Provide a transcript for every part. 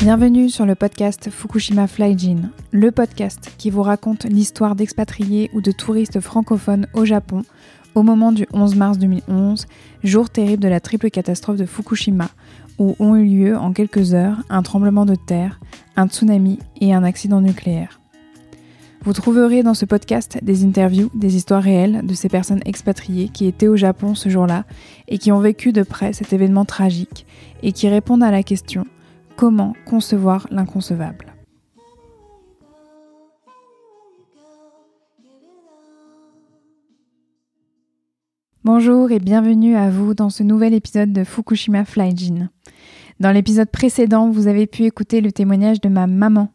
Bienvenue sur le podcast Fukushima Flyjin, le podcast qui vous raconte l'histoire d'expatriés ou de touristes francophones au Japon au moment du 11 mars 2011, jour terrible de la triple catastrophe de Fukushima, où ont eu lieu en quelques heures un tremblement de terre, un tsunami et un accident nucléaire. Vous trouverez dans ce podcast des interviews, des histoires réelles de ces personnes expatriées qui étaient au Japon ce jour-là et qui ont vécu de près cet événement tragique et qui répondent à la question comment concevoir l'inconcevable? Bonjour et bienvenue à vous dans ce nouvel épisode de Fukushima Flyjin. Dans l'épisode précédent, vous avez pu écouter le témoignage de ma maman,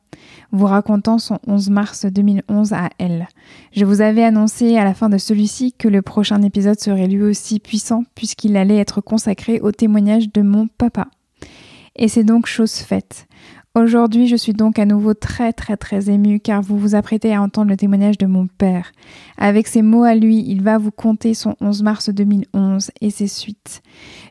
vous racontant son 11 mars 2011 à elle. Je vous avais annoncé à la fin de celui-ci que le prochain épisode serait lui aussi puissant puisqu'il allait être consacré au témoignage de mon papa. Et c'est donc chose faite. Aujourd'hui, je suis donc à nouveau très très très émue car vous vous apprêtez à entendre le témoignage de mon père. Avec ses mots à lui, il va vous conter son 11 mars 2011 et ses suites.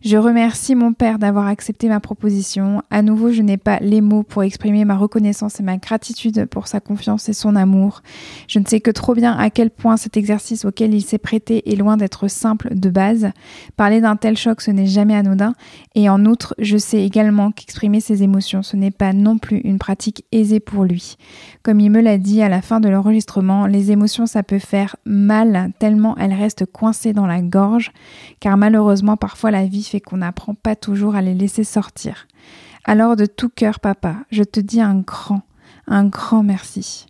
Je remercie mon père d'avoir accepté ma proposition. À nouveau, je n'ai pas les mots pour exprimer ma reconnaissance et ma gratitude pour sa confiance et son amour. Je ne sais que trop bien à quel point cet exercice auquel il s'est prêté est loin d'être simple de base. Parler d'un tel choc, ce n'est jamais anodin. Et en outre, je sais également qu'exprimer ses émotions, ce n'est pas non plus une pratique aisée pour lui. Comme il me l'a dit à la fin de l'enregistrement, les émotions ça peut faire mal tellement elles restent coincées dans la gorge, car malheureusement parfois la vie fait qu'on n'apprend pas toujours à les laisser sortir. Alors de tout cœur papa, je te dis un grand, un grand merci.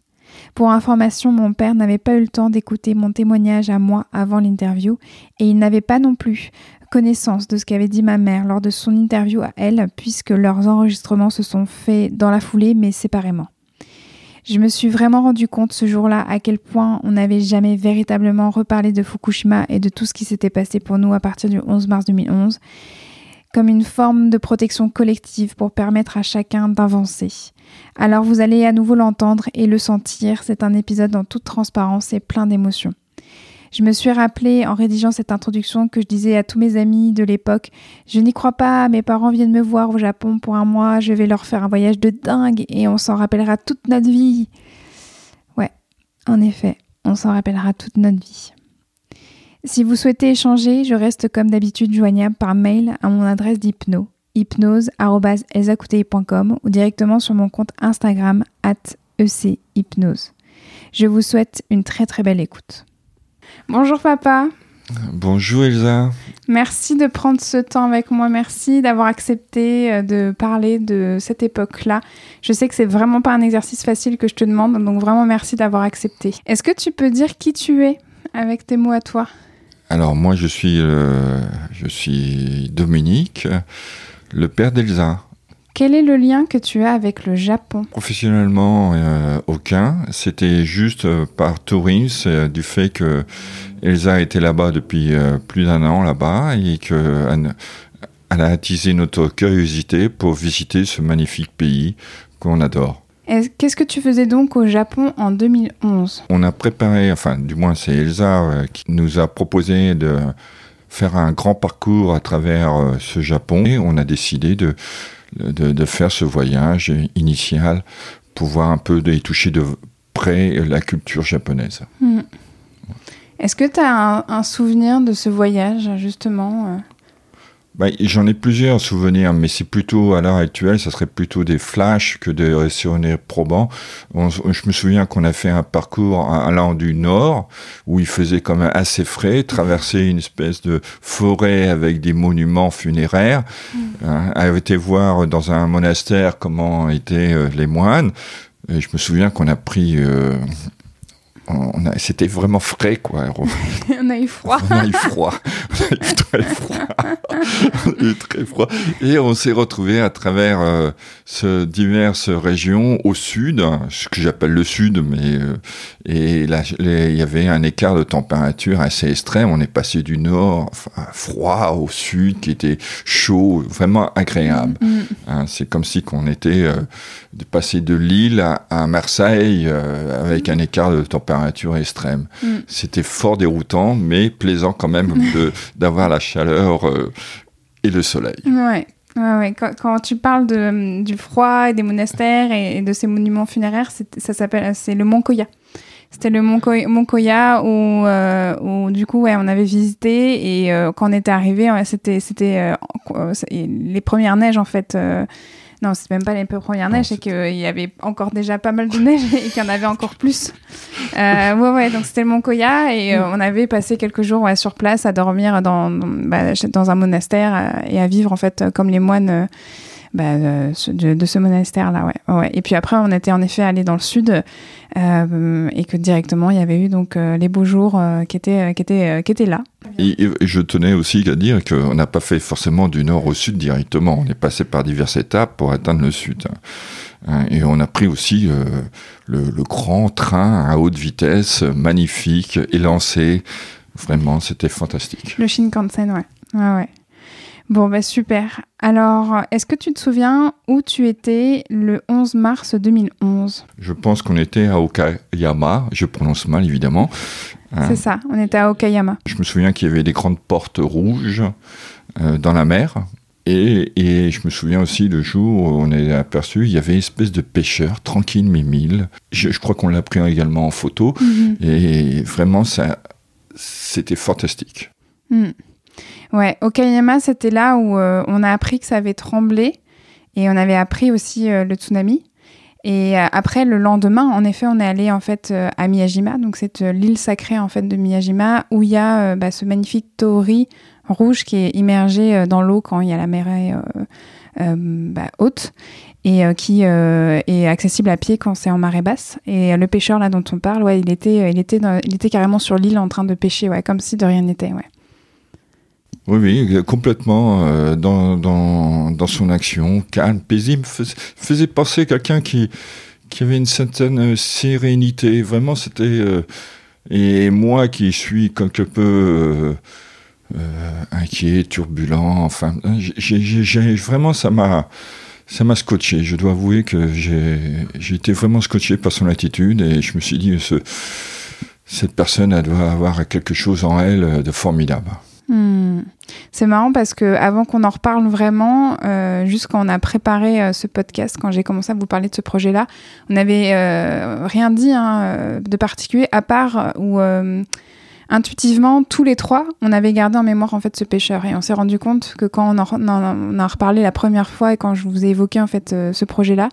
Pour information, mon père n'avait pas eu le temps d'écouter mon témoignage à moi avant l'interview et il n'avait pas non plus connaissance de ce qu'avait dit ma mère lors de son interview à elle, puisque leurs enregistrements se sont faits dans la foulée mais séparément. Je me suis vraiment rendu compte ce jour-là à quel point on n'avait jamais véritablement reparlé de Fukushima et de tout ce qui s'était passé pour nous à partir du 11 mars 2011, comme une forme de protection collective pour permettre à chacun d'avancer. Alors vous allez à nouveau l'entendre et le sentir, c'est un épisode en toute transparence et plein d'émotions. Je me suis rappelé en rédigeant cette introduction que je disais à tous mes amis de l'époque Je n'y crois pas, mes parents viennent me voir au Japon pour un mois, je vais leur faire un voyage de dingue et on s'en rappellera toute notre vie. Ouais, en effet, on s'en rappellera toute notre vie. Si vous souhaitez échanger, je reste comme d'habitude joignable par mail à mon adresse d'hypno hypnose.com ou directement sur mon compte Instagram at echypnose. Je vous souhaite une très très belle écoute. Bonjour papa. Bonjour Elsa. Merci de prendre ce temps avec moi. Merci d'avoir accepté euh, de parler de cette époque-là. Je sais que c'est vraiment pas un exercice facile que je te demande, donc vraiment merci d'avoir accepté. Est-ce que tu peux dire qui tu es avec tes mots à toi? Alors moi je suis, euh, je suis Dominique, le père d'Elsa. Quel est le lien que tu as avec le Japon? Professionnellement, euh, aucun. C'était juste euh, par tourisme, euh, du fait que Elsa était là-bas depuis plus d'un an là-bas et qu'elle elle a attisé notre curiosité pour visiter ce magnifique pays qu'on adore. Est-ce- Qu'est-ce que tu faisais donc au Japon en 2011 On a préparé, enfin du moins c'est Elsa qui nous a proposé de faire un grand parcours à travers ce Japon et on a décidé de, de, faire ce voyage initial pour voir un peu et toucher de près la culture japonaise. Hmm. Est-ce que tu as un, un souvenir de ce voyage, justement euh Bah, J'en ai plusieurs souvenirs, mais c'est plutôt, à l'heure actuelle, ça serait plutôt des flashs que des souvenirs probants. On- je me souviens qu'on a fait un parcours allant du nord, où il faisait quand même assez frais, traverser une espèce de forêt avec des monuments funéraires, hein, a été voir dans un monastère comment étaient euh, les moines. Et je me souviens qu'on a pris euh, on a- c'était vraiment frais, quoi. On a eu froid. On a eu froid. On a eu très froid. On a eu très froid. Et on s'est retrouvé à travers euh, ce diverses régions au sud, ce que j'appelle le sud, mais euh, et il y avait un écart de température assez extrême. On est passé du nord enfin, froid au sud, qui était chaud, vraiment agréable. Mm. Hein, c'est comme si qu'on était euh, de passer de Lille à, à Marseille euh, avec un écart de température extrême. Mm. C'était fort déroutant, mais plaisant quand même d'avoir la chaleur euh, et le soleil. Ouais. Ouais, ouais. Quand, quand tu parles de, du froid et des monastères et, et de ces monuments funéraires, ça s'appelle, c'est le Mont Koya. C'était le Mont, Ko- Mont Koya où, euh, où, du coup, ouais, on avait visité et euh, quand on était arrivé, c'était, c'était les premières neiges en fait. Euh, non, c'est même pas les premières neiges, c'est qu'il y avait encore déjà pas mal de neige et qu'il y en avait encore plus. Euh, ouais, ouais, donc c'était le Mont Koya et euh, on avait passé quelques jours ouais, sur place à dormir dans, dans, bah, dans un monastère euh, et à vivre en fait euh, comme les moines euh, bah, euh, de, de ce monastère-là. Ouais. Ouais. Et puis après, on était en effet allé dans le sud euh, et que directement il y avait eu donc euh, les beaux jours qui étaient qui étaient qui étaient là. Et, et je tenais aussi à dire qu'on n'a pas fait forcément du nord au sud directement. On est passé par diverses étapes pour atteindre le sud. Hein, Et on a pris aussi euh, le, le grand train à haute vitesse, magnifique, élancé. Vraiment, c'était fantastique. Le Shinkansen, ouais. Ouais, ouais. Bon, bah super. Alors, est-ce que tu te souviens où tu étais le 11 mars 2011 Je pense qu'on était à Okayama, je prononce mal évidemment. Hein? C'est ça, on était à Okayama. Je me souviens qu'il y avait des grandes portes rouges euh, dans la mer. Et, et je me souviens aussi le jour où on est aperçu, il y avait une espèce de pêcheur, tranquille, mimile. Je, je crois qu'on l'a pris également en photo. Mhm. Et vraiment, ça, c'était fantastique. Hmm. Ouais, Okayama, c'était là où euh, on a appris que ça avait tremblé et on avait appris aussi euh, le tsunami. Et euh, après, le lendemain, en effet, on est allé en fait à Miyajima, donc c'est l'île sacrée en fait de Miyajima, où il y a bah, ce magnifique torii rouge qui est immergé dans l'eau quand il y a la euh, bah, haute et qui est accessible à pied quand c'est en marée basse. Et le pêcheur là dont on parle, ouais, il était, il était, il était carrément sur l'île en train de pêcher, ouais, comme si de rien n'était, ouais. Oui, oui, complètement euh, dans, dans, dans son action, calme, paisible, faisait, penser quelqu'un qui, qui avait une certaine euh, sérénité. Vraiment, c'était. euh, et moi qui suis quelque peu euh, euh, inquiet, turbulent, enfin, j'ai, j'ai- vraiment, ça m'a. Ça m'a scotché. Je dois avouer que j'ai, j'ai été vraiment scotché par son attitude et je me suis dit, ce, cette personne, elle doit avoir quelque chose en elle de formidable. Hmm. C'est marrant parce que avant qu'on en reparle vraiment, euh, juste quand on a préparé euh, ce podcast, quand j'ai commencé à vous parler de ce projet-là, on n'avait euh, rien dit hein, de particulier à part où intuitivement tous les trois, on avait gardé en mémoire en fait ce pêcheur et on s'est rendu compte que quand on en, on a reparlé la première fois et quand je vous ai évoqué en fait ce projet-là,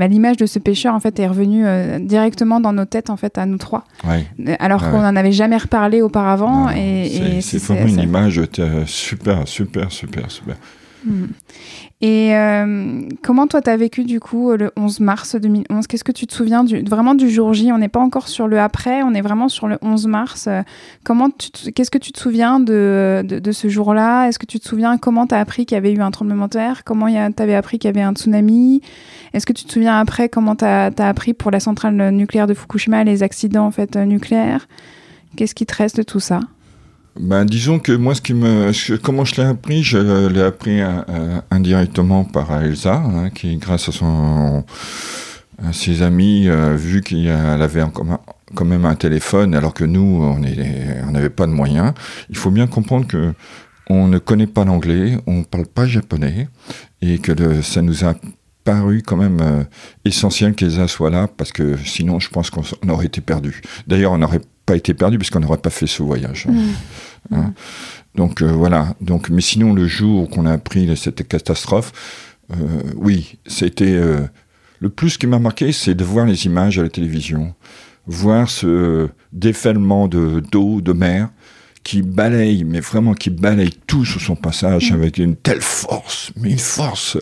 bah, l'image de ce pêcheur en fait est revenue euh, directement dans nos têtes en fait à nous trois, Ouais. Alors qu'on n'en avait jamais reparlé auparavant Non, et, c'est- et c'est vraiment une image euh, super, super, super, super. Hmm. Et euh, comment toi t'as vécu du coup le 11 mars 2011 Qu'est-ce que tu te souviens du, vraiment du jour J? On n'est pas encore sur le après, on est vraiment sur le 11 mars. Comment qu'est-ce que tu te souviens de, de, ce jour-là? Est-ce que tu te souviens comment t'as appris qu'il y avait eu un tremblement de terre? Comment t'avais appris qu'il y avait un tsunami? Est-ce que tu te souviens après comment t'as as appris pour la centrale nucléaire de Fukushima les accidents en fait nucléaires? Qu'est-ce qui te reste de tout ça? Ben, disons que moi, ce qui me, comment je l'ai appris, je l'ai appris euh, euh, indirectement par Elsa, hein, qui, grâce à son, à ses amis, euh, vu qu'elle avait quand même un téléphone, alors que nous, on n'avait pas de moyens. Il faut bien comprendre que on ne connaît pas l'anglais, on ne parle pas japonais, et que ça nous a paru quand même euh, essentiel qu'Elsa soit là, parce que sinon, je pense qu'on aurait été perdu. D'ailleurs, on n'aurait pas été perdu, puisqu'on n'aurait pas fait ce voyage. Hein. Donc euh, voilà. Donc, mais sinon, le jour qu'on a appris cette catastrophe, euh, oui, c'était euh, le plus qui m'a marqué, c'est de voir les images à la télévision, voir ce déferlement de d'eau, de mer qui balaye, mais vraiment qui balaye tout sur son passage avec une telle force, mais une force,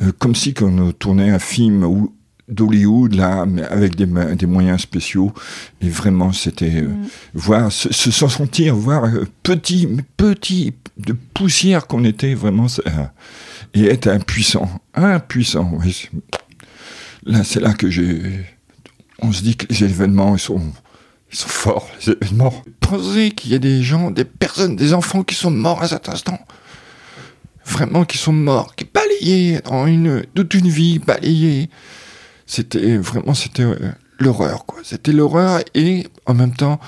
euh, comme si on tournait un film où d'Hollywood là, mais avec des, des moyens spéciaux. Et vraiment, c'était euh, Mm. voir, se, se s'en sentir, voir euh, petit, mais petit, de poussière qu'on était vraiment, euh, et être impuissant, impuissant. oui. Là, c'est là que j'ai, on se dit que les événements, ils sont, ils sont forts, les événements. Pensez qu'il y a des gens, des personnes, des enfants qui sont morts à cet instant. Vraiment, qui sont morts, qui balayés dans une, toute une vie, balayés. C'était vraiment, c'était euh, l'horreur, quoi. C'était l'horreur et en même temps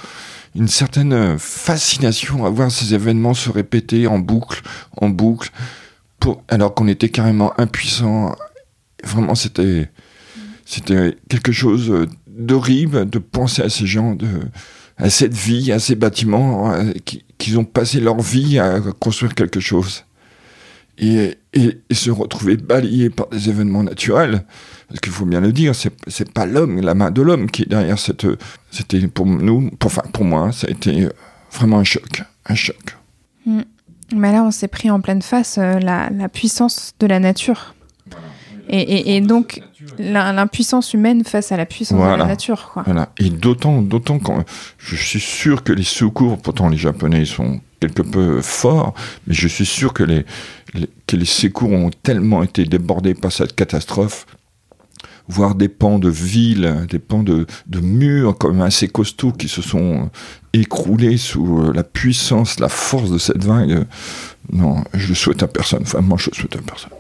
une certaine euh, fascination à voir ces événements se répéter en boucle, en boucle, pour, alors qu'on était carrément impuissant. Vraiment, c'était, c'était quelque chose d'horrible de penser à ces gens, de, à cette vie, à ces bâtiments, euh, qui, qui ont passé leur vie à construire quelque chose. Et, se retrouver balayés par des événements naturels, parce qu'il faut bien le dire, c'est, pas l'homme, la main de l'homme qui est derrière cette. C'était pour nous, pour, enfin pour moi, ça a été vraiment un choc, un choc. Mais là, on s'est pris en pleine face euh, la puissance de la nature. Et, et- et donc, l'impuissance humaine face à la puissance de la nature. Quoi. Voilà. Et d'autant, d'autant quand je suis sûr que les secours, pourtant les Japonais sont quelque peu forts, mais je suis sûr que les, les- que les secours ont tellement été débordés par cette catastrophe, voire des pans de villes, des pans de, de murs comme assez costauds qui se sont écroulés sous la puissance, la force de cette vague. Non, je le souhaite à personne. Vraiment, je le souhaite à personne.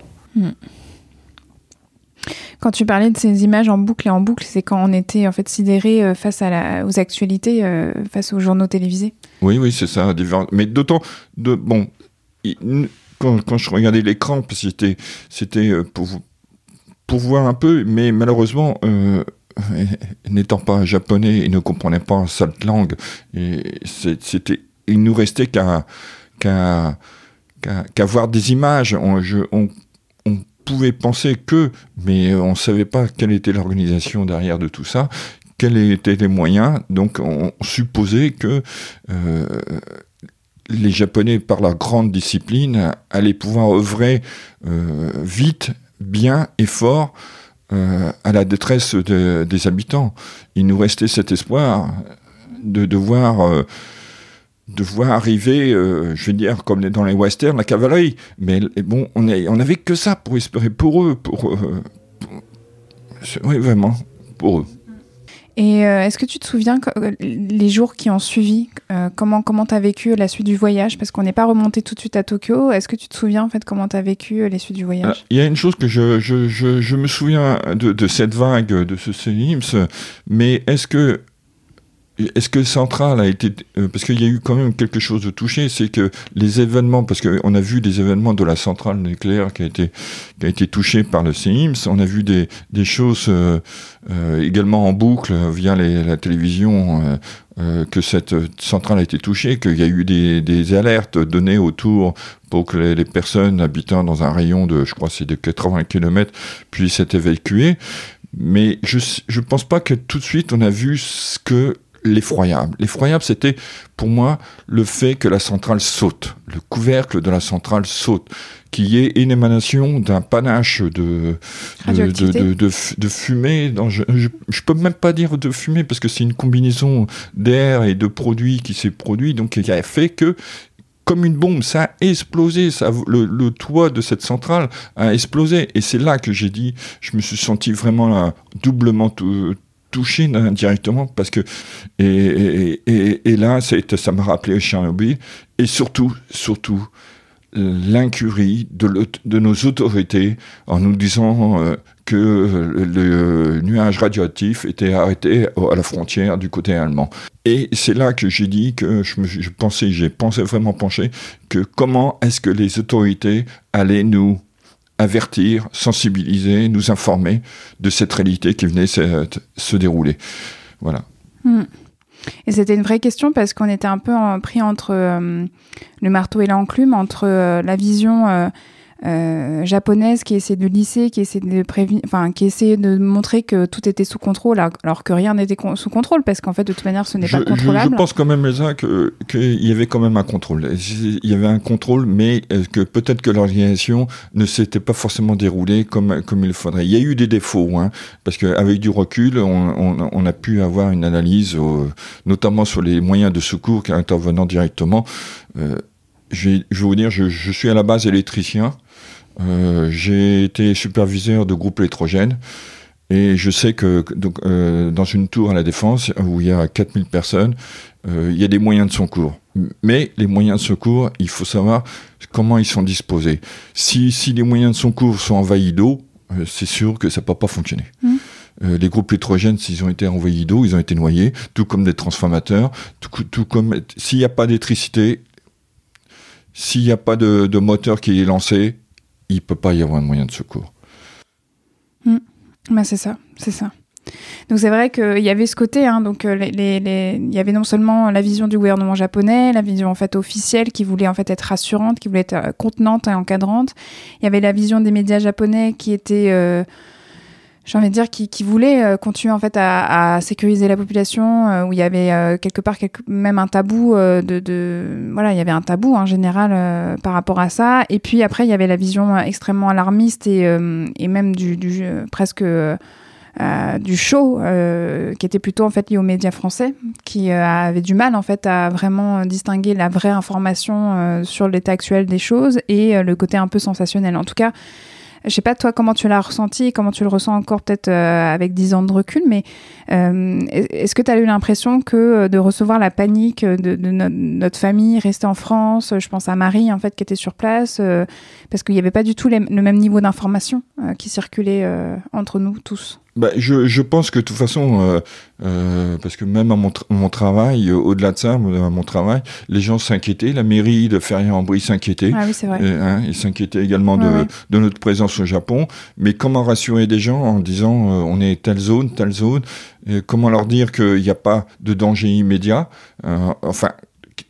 Quand tu parlais de ces images en boucle et en boucle, c'est quand on était en fait sidéré euh, face aux actualités, euh, face aux journaux télévisés. Oui, oui, c'est ça. Mais d'autant, de, bon, quand, je regardais l'écran, c'était, c'était euh, pour, pour voir un peu, mais malheureusement, n'étant pas japonais et ne comprenant pas cette langue, c'était, il nous restait qu'à, qu'à, qu'à voir des images. Pouvait penser que, mais on ne savait pas quelle était l'organisation derrière de tout ça, quels étaient les moyens. Donc on supposait que euh, les Japonais, par leur grande discipline, allaient pouvoir œuvrer euh, vite, bien et fort euh, à la détresse de- des habitants. Il nous restait cet espoir de devoir de voir arriver, euh, je veux dire, comme dans les westerns, la cavalerie. Mais bon, on n'avait que ça pour espérer pour eux, pour, euh, pour- oui, vraiment, pour eux. Et euh, est-ce que tu te souviens euh, les jours qui ont suivi, euh, comment comment t'as vécu la suite du voyage? Parce qu'on n'est pas remonté tout de suite à Tokyo. Est-ce que tu te souviens en fait comment t'as vécu euh, les suites du Ah, voyage Il y a une chose que je, je, je, je me souviens de, de cette vague, de ce séisme, mais est-ce que est-ce que Central a été euh, parce qu'il y a eu quand même quelque chose de touché, c'est que les événements, parce qu'on a vu des événements de la centrale nucléaire qui a été qui a été touchée par le séisme, on a vu des, des choses euh, euh, également en boucle via les- la télévision euh, euh, que cette centrale a été touchée, qu'il y a eu des, des alertes données autour pour que les, les personnes habitant dans un rayon de, je crois, c'est de 80 km puissent être évacuées. Mais je je pense pas que tout de suite on a vu ce que l'effroyable. L'effroyable, c'était pour moi le fait que la centrale saute, le couvercle de la centrale saute, qu'il y ait une émanation d'un panache de, de, de, de, de fu- de fumée. Je, je, je peux même pas dire de fumée parce que c'est une combinaison d'air et de produits qui s'est produit, donc qui a fait que comme une bombe, ça a explosé, ça, le, le toit de cette centrale a explosé. Et c'est là que j'ai dit, je me suis senti vraiment là, doublement tou- touché indirectement parce que et, et, et, là ça m'a rappelé Tchernobyl et surtout surtout l'incurie de, nos autorités en nous disant euh, que le nuage radioactif était arrêté à la frontière du côté allemand. Et c'est là que j'ai dit que je pensais, j'ai pensé vraiment penché que comment est-ce que les autorités allaient nous avertir, sensibiliser, nous informer de cette réalité qui venait se, se dérouler. Voilà. Hmm. Et c'était une vraie question parce qu'on était un peu pris entre euh, le marteau et l'enclume, entre euh, la vision euh, euh, japonaise qui essaie de lisser, qui essaie de prévenir, enfin qui essaie de montrer que tout était sous contrôle, alors que rien n'était sous contrôle, parce qu'en fait de toute manière ce n'est pas contrôlable. Je, pense quand même Elsa qu'il y avait quand même un contrôle. Il y avait un contrôle, mais que peut-être que l'organisation ne s'était pas forcément déroulée comme comme il faudrait. Il y a eu des défauts, hein, parce qu'avec du recul, on, on, a pu avoir une analyse, notamment sur les moyens de secours intervenant directement. Euh, je, vais, vous dire, je, je, suis à la base électricien. Euh, j'ai été superviseur de groupe électrogène. Et je sais que donc, euh, dans une tour à la Défense, où il y a 4000 personnes, euh, il y a des moyens de secours. Mais les moyens de secours, il faut savoir comment ils sont disposés. Si, si les moyens de secours sont envahis d'eau, euh, c'est sûr que ça ne peut pas fonctionner. Mmh. Les groupes pétrogènes, s'ils ont été envoyés d'eau, ils ont été noyés, tout comme des transformateurs, tout, tout comme s'il n'y a pas d'électricité, s'il n'y a pas de, de, moteur qui est lancé, il peut pas y avoir de moyen de secours. Mmh. Bah c'est ça, c'est ça. Donc c'est vrai qu'il y avait ce côté, hein, donc euh, les, les, il y avait non seulement la vision du gouvernement japonais, la vision en fait officielle qui voulait en fait être rassurante, qui voulait être euh, contenante et encadrante. Il y avait la vision des médias japonais qui était euh, j'ai envie de dire, qui, qui voulait euh, continuer en fait à, à sécuriser la population, euh, où il y avait euh, quelque part même un tabou de, de, voilà, il y avait un tabou en général par rapport à ça. Et puis après, il y avait la vision extrêmement alarmiste et, et même du, du presque du show qui était plutôt en fait lié aux médias français, qui avait du mal en fait à vraiment distinguer la vraie information sur l'état actuel des choses et le côté un peu sensationnel. En tout cas. Je sais pas toi comment tu l'as ressenti, comment tu le ressens encore peut-être euh, avec 10 ans de recul, mais euh, est-ce que tu as eu l'impression que euh, de recevoir la panique de, notre famille restée en France, je pense à Marie en fait qui était sur place, parce qu'il n'y avait pas du tout le même niveau d'information qui circulait entre nous tous? Bah, je, je, pense que de toute façon, euh, euh, parce que même à mon, mon travail, euh, au-delà de ça, à mon travail, les gens s'inquiétaient. La mairie de Ferrier-en-Brie s'inquiétait. Ah oui, c'est vrai. hein, ils s'inquiétaient également de, de, notre présence au Japon. Mais comment rassurer des gens en disant euh, on est telle zone, telle zone Comment leur dire qu'il n'y a pas de danger immédiat Enfin,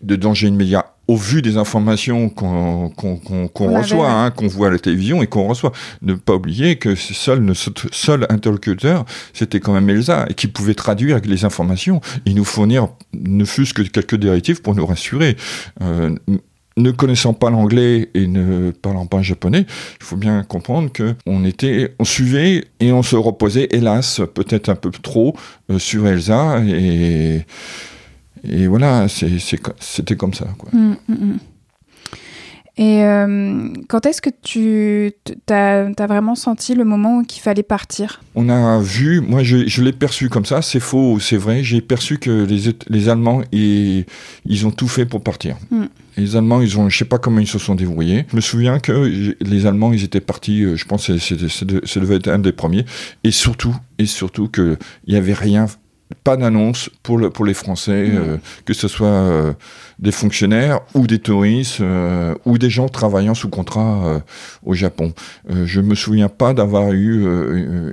de danger immédiat au vu des informations qu'on reçoit, hein, qu'on voit à la télévision et qu'on reçoit. Ne pas oublier que seul notre seul interlocuteur, c'était quand même Elsa, et qui pouvait traduire les informations et nous fournir ne fût-ce que quelques directives pour nous rassurer. Euh, ne connaissant pas l'anglais et ne parlant pas japonais, il faut bien comprendre que on était, on suivait et on se reposait, hélas, peut-être un peu trop euh, sur Elsa et et voilà, c'était comme ça. Quoi. Mmh, mmh, mmh. Et euh, quand est-ce que tu as, as, vraiment senti le moment où il fallait partir? On a vu, moi je, je l'ai perçu comme ça, c'est faux, c'est vrai, j'ai perçu que les, les Allemands, ils, ils ont tout fait pour partir. Les Allemands, ils ont, je sais pas comment ils se sont débrouillés. Je me souviens que les Allemands, ils étaient partis, euh, je pense que ça devait être un des premiers. Et surtout, et surtout qu'il n'y avait rien pas d'annonce pour, le, pour les Français, mmh. euh, que ce soit euh, des fonctionnaires ou des touristes euh, ou des gens travaillant sous contrat au Japon. je me souviens pas d'avoir eu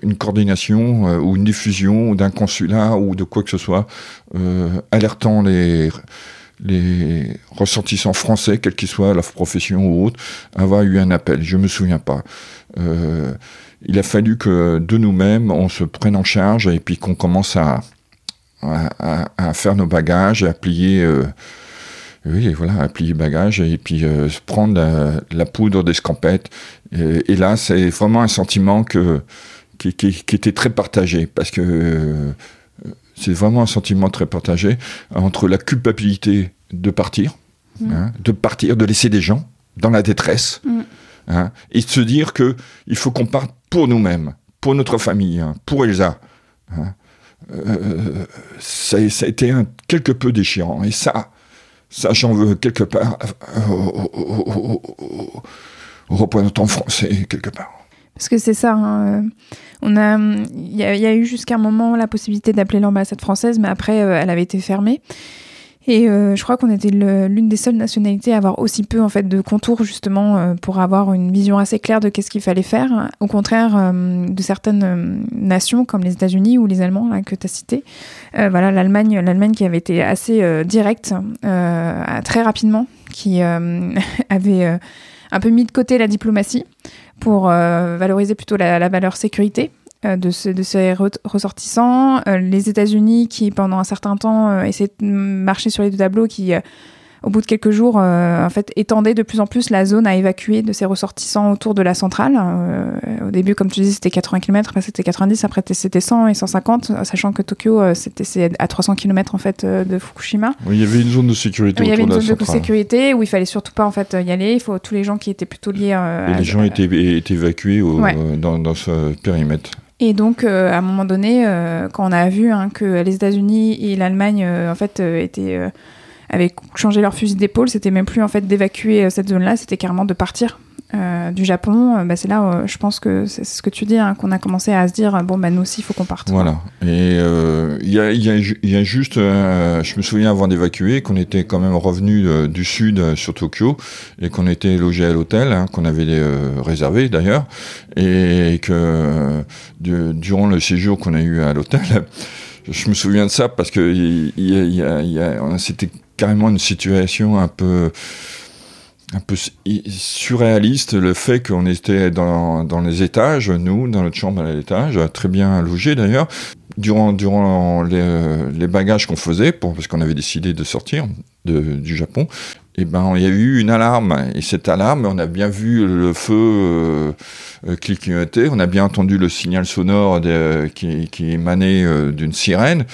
une coordination ou une diffusion d'un consulat ou de quoi que ce soit alertant les les ressortissants français, quelle qu'ils soient, la profession ou autre, avoir eu un appel. Je me souviens pas. il a fallu que de nous-mêmes, on se prenne en charge et puis qu'on commence à, à, faire nos bagages, à plier, euh, oui, voilà, à plier bagages et puis euh, prendre la, poudre d'escampette. Et, et, là, c'est vraiment un sentiment que, qui, qui, qui, était très partagé parce que euh, c'est vraiment un sentiment très partagé entre la culpabilité de partir, mmh. hein, de partir, de laisser des gens dans la détresse. Mmh. Hein, et de se dire que il faut qu'on parte pour nous-mêmes, pour notre famille, hein, pour Elsa. Euh, ça, a été quelque peu déchirant. Et ça, ça j'en veux quelque part au, au, au, représentant français, quelque part. Parce que c'est ça, hein, euh, a, il y, a eu jusqu'à un moment la possibilité d'appeler l'ambassade française, mais après, euh, elle avait été fermée. Et euh, je crois qu'on était l'une des seules nationalités à avoir aussi peu en fait de contours justement euh, pour avoir une vision assez claire de qu'est-ce qu'il fallait faire. Au contraire euh, de certaines nations comme les États-Unis ou les Allemands là, que tu as cité. voilà l'Allemagne, l'Allemagne qui avait été assez directe très rapidement, qui avait un peu mis de côté la diplomatie pour euh, valoriser plutôt la, valeur sécurité euh, de, ce- de ces re- ressortissants. Euh, les États-Unis qui, pendant un certain temps, euh, essayaient de marcher sur les deux tableaux, qui, euh, au bout de quelques jours, euh, en fait, étendaient de plus en plus la zone à évacuer de ces ressortissants autour de la centrale. Euh, au début, comme tu dis, c'était 80 km, après c'était 90, après c'était 100 et 150, sachant que Tokyo, euh, c'était à 300 km en fait euh, de Fukushima. Oui, il y avait une zone de sécurité Il y avait une de zone de sécurité où il fallait surtout pas en fait y aller. Il faut tous les gens qui étaient plutôt liés. euh, Et les gens étaient, étaient évacués au- Ouais. euh, dans, dans ce périmètre. Et donc, euh, à un moment donné, euh, quand on a vu hein, que les États-Unis et l'Allemagne, euh, en fait, avaient changé leur fusil d'épaule, c'était même plus en fait d'évacuer cette zone-là, c'était carrément de partir euh, du Japon. Euh, bah, c'est là, euh, je pense que c'est ce que tu dis, hein, qu'on a commencé à se dire bon, bah, nous aussi, il faut qu'on parte. Voilà. Et il y, a, juste, je me souviens avant d'évacuer, qu'on était quand même revenu du sud sur Tokyo et qu'on était logé à l'hôtel, hein, qu'on avait réservé d'ailleurs, et que du- durant le séjour qu'on a eu à l'hôtel, je me souviens de ça parce que c'était carrément une situation un peu un peu su- surréaliste le fait qu'on était dans, les étages, nous, dans notre chambre à l'étage, très bien logés d'ailleurs. Durant, les, bagages qu'on faisait, parce qu'on avait décidé de sortir du Japon, et ben, il y a eu une alarme. Et cette alarme, on a bien vu le feu euh, euh, clignoter, on a bien entendu le signal sonore qui émanait euh, d'une sirène.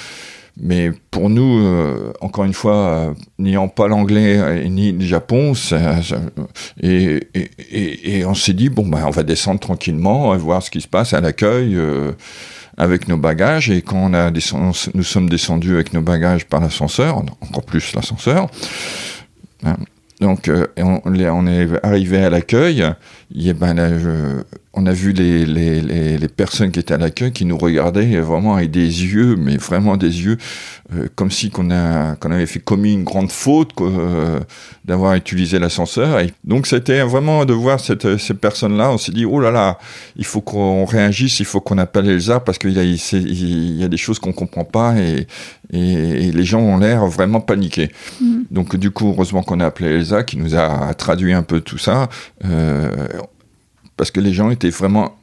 Mais pour nous, euh, encore une fois, euh, n'ayant pas l'anglais et ni le Japon, ça- et, on s'est dit, bon, bah, on va descendre tranquillement, on va voir ce qui se passe à l'accueil euh, avec nos bagages. Et quand on a descend- nous sommes descendus avec nos bagages par l'ascenseur, encore plus l'ascenseur, hein, donc euh, on, on est arrivé à l'accueil, ben, on a vu les, les, les, les personnes qui étaient à l'accueil qui nous regardaient vraiment avec des yeux, mais vraiment des yeux euh, comme si qu'on a qu'on avait fait commis une grande faute euh, d'avoir utilisé l'ascenseur. Et donc c'était vraiment de voir cette, ces personnes-là, on s'est dit oh là là, il faut qu'on réagisse, il faut qu'on appelle Elsa parce qu'il y a, il, y a des choses qu'on comprend pas et, et, et les gens ont l'air vraiment paniqués. Mhm. Donc du coup, heureusement qu'on a appelé Elsa qui nous a traduit un peu tout ça, euh, parce que les gens étaient vraiment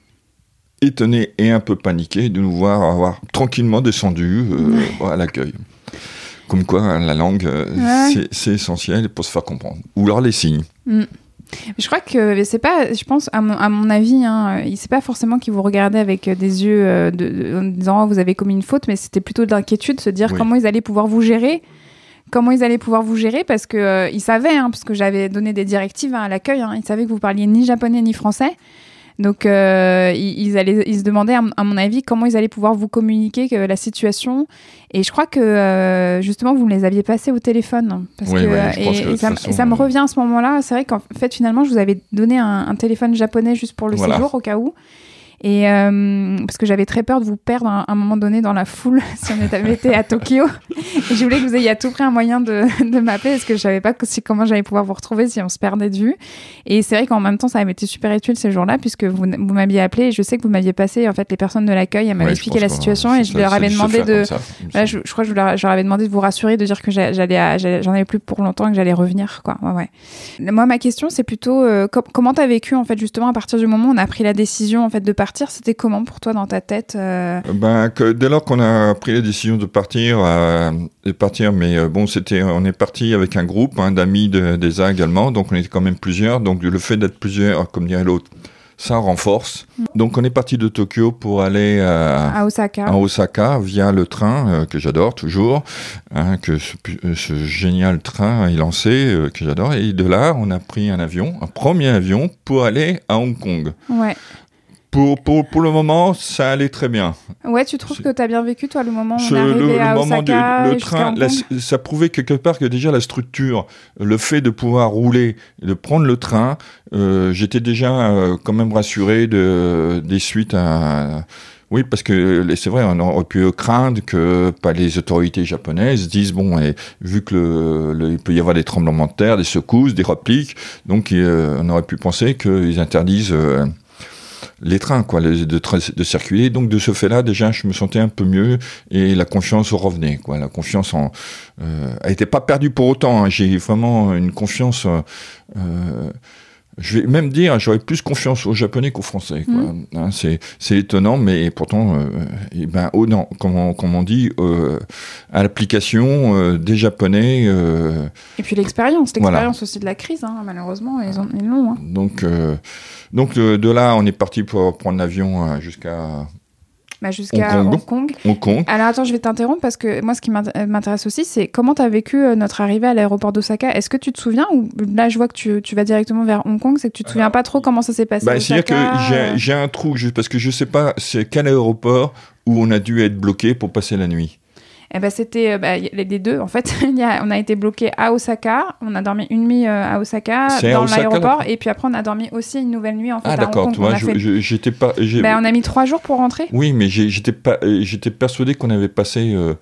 étonnés et un peu paniqués de nous voir avoir tranquillement descendu euh, à l'accueil. Comme quoi, la langue, euh, Ouais. c'est- essentiel pour se faire comprendre. Ou alors les signes. Je crois que c'est pas, je pense, à mon, à mon avis, hein, c'est pas forcément qu'ils vous regardaient avec des yeux euh, de, de- en disant Oh, vous avez commis une faute, mais c'était plutôt de l'inquiétude, se dire Oui. comment ils allaient pouvoir vous gérer. Comment ils allaient pouvoir vous gérer parce que euh, ils savaient, hein, parce que j'avais donné des directives hein, à l'accueil, hein, ils savaient que vous parliez ni japonais ni français. Donc, euh, ils, allaient, ils se demandaient, à, mon- avis, comment ils allaient pouvoir vous communiquer que la situation. Et je crois que, euh, justement, vous me les aviez passés au téléphone. Parce Oui, que, oui, je et, que ça, toute et ça me euh, revient à ce moment-là. C'est vrai qu'en fait, finalement, je vous avais donné un, un téléphone japonais juste pour le Voilà. séjour, au cas où. Et euh, parce que j'avais très peur de vous perdre à un moment donné dans la foule si on était été à Tokyo. Et je voulais que vous ayez à tout prix un moyen de, de m'appeler parce que je savais pas si, comment j'allais pouvoir vous retrouver si on se perdait de vue. Et c'est vrai qu'en même temps, ça avait été super utile ces jours-là puisque vous, vous m'aviez appelé et je sais que vous m'aviez passé en fait les personnes de l'accueil, elles m'avaient Ouais, expliqué la situation et je leur ça avais demandé de. semble. je, je crois que je leur, je leur avais demandé de vous rassurer, de dire que j'a- j'allais, j'en avais plus pour longtemps et que j'allais revenir, quoi. Ouais, ouais. Moi, ma question, c'est plutôt euh, com- comment t'as vécu en fait justement à partir du moment où on a pris la décision en fait de partir. C'était comment pour toi dans ta tête euh, Ben, que dès lors qu'on a pris la décision de partir, euh, de partir, mais euh, bon, c'était, on est parti avec un groupe hein, d'amis de, d'ESA également, donc on était quand même plusieurs. Donc le fait d'être plusieurs, comme dirait l'autre, ça renforce. Donc on est parti de Tokyo pour aller à, à Osaka à Osaka via le train euh, que j'adore toujours, hein, que ce, euh, génial train est lancé euh, que j'adore. Et de là, on a pris un avion, un premier avion pour aller à Hong Kong. Ouais. Pour, pour, pour le moment, ça allait très bien. Ouais, tu trouves que t'as bien vécu toi le moment où on est arrivé le, moment Osaka du le train, la- ça prouvait quelque part que déjà la structure, le fait de pouvoir rouler, de prendre le train, euh, j'étais déjà euh, quand même rassuré de, des suites à. Oui, parce que les- c'est vrai, on aurait pu craindre que pas les autorités japonaises disent bon, et, vu que le, le- il peut y avoir des tremblements de terre, des secousses, des repliques, donc euh, on aurait pu penser qu'ils interdisent. Les trains, quoi, les- de, de circuler. Donc de ce fait-là, déjà, je me sentais un peu mieux et la confiance revenait, quoi. La confiance en, euh, elle n'était pas perdue pour autant. hein. J'ai vraiment une confiance euh, euh, je vais même dire, j'aurais plus confiance aux Japonais qu'aux Français. quoi. Mm. Hein, c'est, étonnant, mais pourtant, euh, eh ben, oh non, comme on, comme on dit, euh, à l'application euh, des Japonais. euh, Et puis l'expérience, Voilà. l'expérience aussi de la crise, hein, malheureusement, ils, ont, ils l'ont. hein. donc, euh, donc de, de là, on est parti pour prendre l'avion jusqu'à Bah, Jusqu'à Hong Hong Kong. Kong. Hong Kong. Alors attends, je vais t'interrompre parce que moi, ce qui euh, m'intéresse aussi, c'est comment tu as vécu euh, notre arrivée à l'aéroport d'Osaka. Est-ce que tu te souviens ou là, je vois que tu, tu vas directement vers Hong Kong, c'est que tu te souviens Alors, pas trop comment ça s'est passé Bah, C'est-à-dire que j'ai, un trou, parce que je sais pas c'est quel aéroport où on a dû être bloqué pour passer la nuit. Eh ben, c'était euh, bah, les deux. En fait, Il y a- on a été bloqué à Osaka. On a dormi une nuit euh, à Osaka, dans l'aéroport. Et puis après, on a dormi aussi une nouvelle nuit en fait, Ah à d'accord, tu vois, on, a fait- pas... Bah, on mis trois jours pour rentrer. Oui, mais j'ai- j'étais pas, euh, j'étais persuadé qu'on avait passé euh,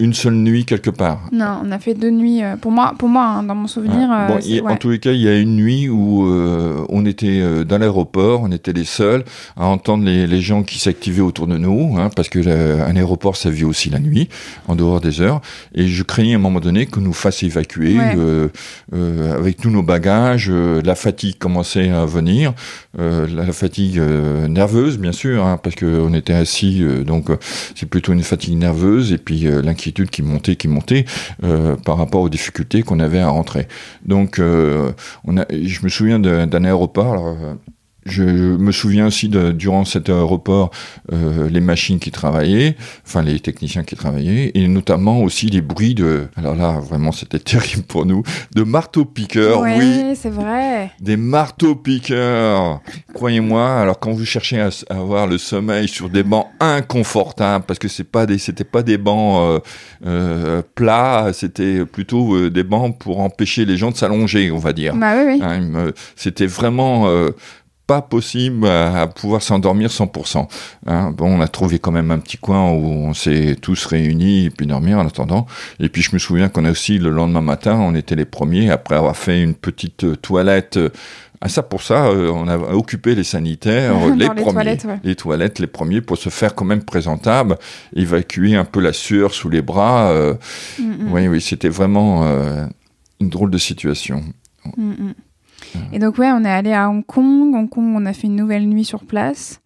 une seule nuit quelque part. Non, on a fait deux nuits. euh, pour moi, pour moi hein, dans mon souvenir. Euh, Bon, ouais. En tous les cas, il y a une nuit où euh, on était euh, dans l'aéroport, on était les seuls à entendre les, les gens qui s'activaient autour de nous, hein, parce que un aéroport, ça vit aussi la nuit, en dehors des heures. Et je craignais à un moment donné qu'on nous fasse évacuer Ouais. euh, euh, avec tous nos bagages. euh, la fatigue commençait à venir, euh, la, la fatigue euh, nerveuse, bien sûr, hein, parce qu'on était assis, euh, donc euh, c'est plutôt une fatigue nerveuse, et puis euh, qui montait, qui montait euh, par rapport aux difficultés qu'on avait à rentrer. Donc, euh, je me souviens d'un aéroport. euh, je me souviens aussi de, durant cet aéroport, euh, les machines qui travaillaient, enfin les techniciens qui travaillaient, et notamment aussi les bruits de. Alors là, vraiment, c'était terrible pour nous, de marteaux-piqueurs. Ouais, Oui, c'est vrai. des marteaux-piqueurs. Croyez-moi, alors quand vous cherchez à, avoir le sommeil sur des bancs inconfortables, parce que c'est pas des, c'était pas des bancs euh, euh, plats, c'était plutôt euh, des bancs pour empêcher les gens de s'allonger, on va dire. Bah oui, oui. Hein, c'était vraiment euh, pas possible à, à pouvoir s'endormir 100%. Hein. Bon, on a trouvé quand même un petit coin où on s'est tous réunis et puis dormir en attendant. Et puis je me souviens qu'on a aussi le lendemain matin, on était les premiers après avoir fait une petite euh, toilette. ah ça pour ça, euh, on a occupé les sanitaires, les les premiers, toilettes, ouais. les toilettes, les premiers pour se faire quand même présentable, évacuer un peu la sueur sous les bras. euh, Mm, mm. Oui, oui, c'était vraiment une drôle de situation. Mm, mm. Et donc, ouais, on est allé à Hong Kong. Hong Kong, on a fait une nouvelle nuit sur place.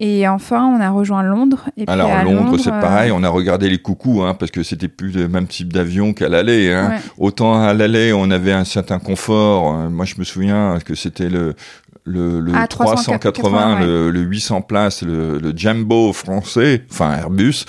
Et enfin, on a rejoint Londres. Et puis Alors à Londres, c'est euh, pareil, on a regardé les coucous, hein, parce que c'était plus le même type d'avion qu'à l'aller. Hein. ouais. Autant à l'aller, on avait un certain confort. hein. Moi, je me souviens que c'était le le, le Ah, 380, 380, le, le 800 places, le, le Jumbo français, enfin Airbus.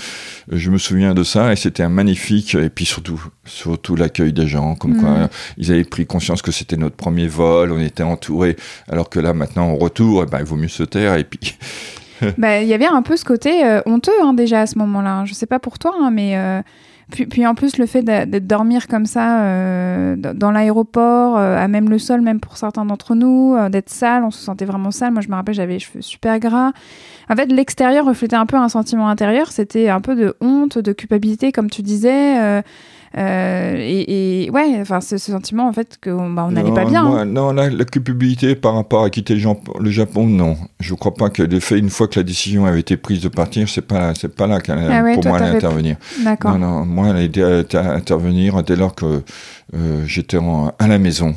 Je me souviens de ça et c'était un magnifique. Et puis surtout, surtout l'accueil des gens, comme quoi ils avaient pris conscience que c'était notre premier vol, on était entouré. Alors que là, maintenant, au retour, eh ben, il vaut mieux se taire et puis Bah, il y avait un peu ce côté euh, honteux hein, déjà à ce moment-là. Je sais pas pour toi, hein, mais euh, puis, puis en plus le fait de, de dormir comme ça euh, dans l'aéroport, euh, à même le sol, même pour certains d'entre nous, euh, d'être sale, on se sentait vraiment sale. Moi, je me rappelle, j'avais les cheveux super gras. En fait, l'extérieur reflétait un peu un sentiment intérieur. C'était un peu de honte, de culpabilité, comme tu disais. Euh, et, et ouais, enfin, ce, ce sentiment en fait que bah, n'allait pas bien. moi, hein. non, la, la culpabilité par rapport à quitter le Japon, non. Je crois pas que le fait, une fois que la décision avait été prise de partir, c'est pas, c'est pas là qu'elle, Ah ouais, pour moi, t'avais- intervenir. D'accord. Non, non, moi, elle aidé à, intervenir dès lors que euh, j'étais à la maison,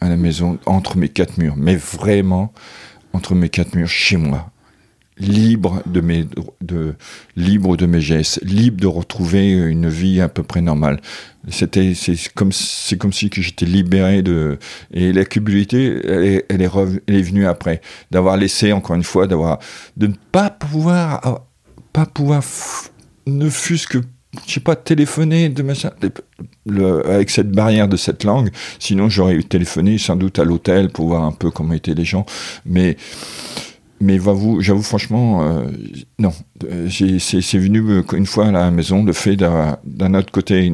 à la maison, entre mes quatre murs, mais vraiment entre mes quatre murs, chez moi, libre de mes, de, libre de mes gestes, libre de retrouver une vie à peu près normale. C'était, c'est comme, c'est comme si j'étais libéré de, et la culpabilité, elle est, elle est, venue après, d'avoir laissé, encore une fois, d'avoir, de ne pas pouvoir, pas pouvoir, ne fût-ce que je sais pas, téléphoner de machin, avec cette barrière de cette langue. Sinon, j'aurais téléphoné sans doute à l'hôtel pour voir un peu comment étaient les gens. Mais, mais j'avoue, franchement, euh, non. Euh, C'est venu euh, une fois à la maison le fait d'un autre côté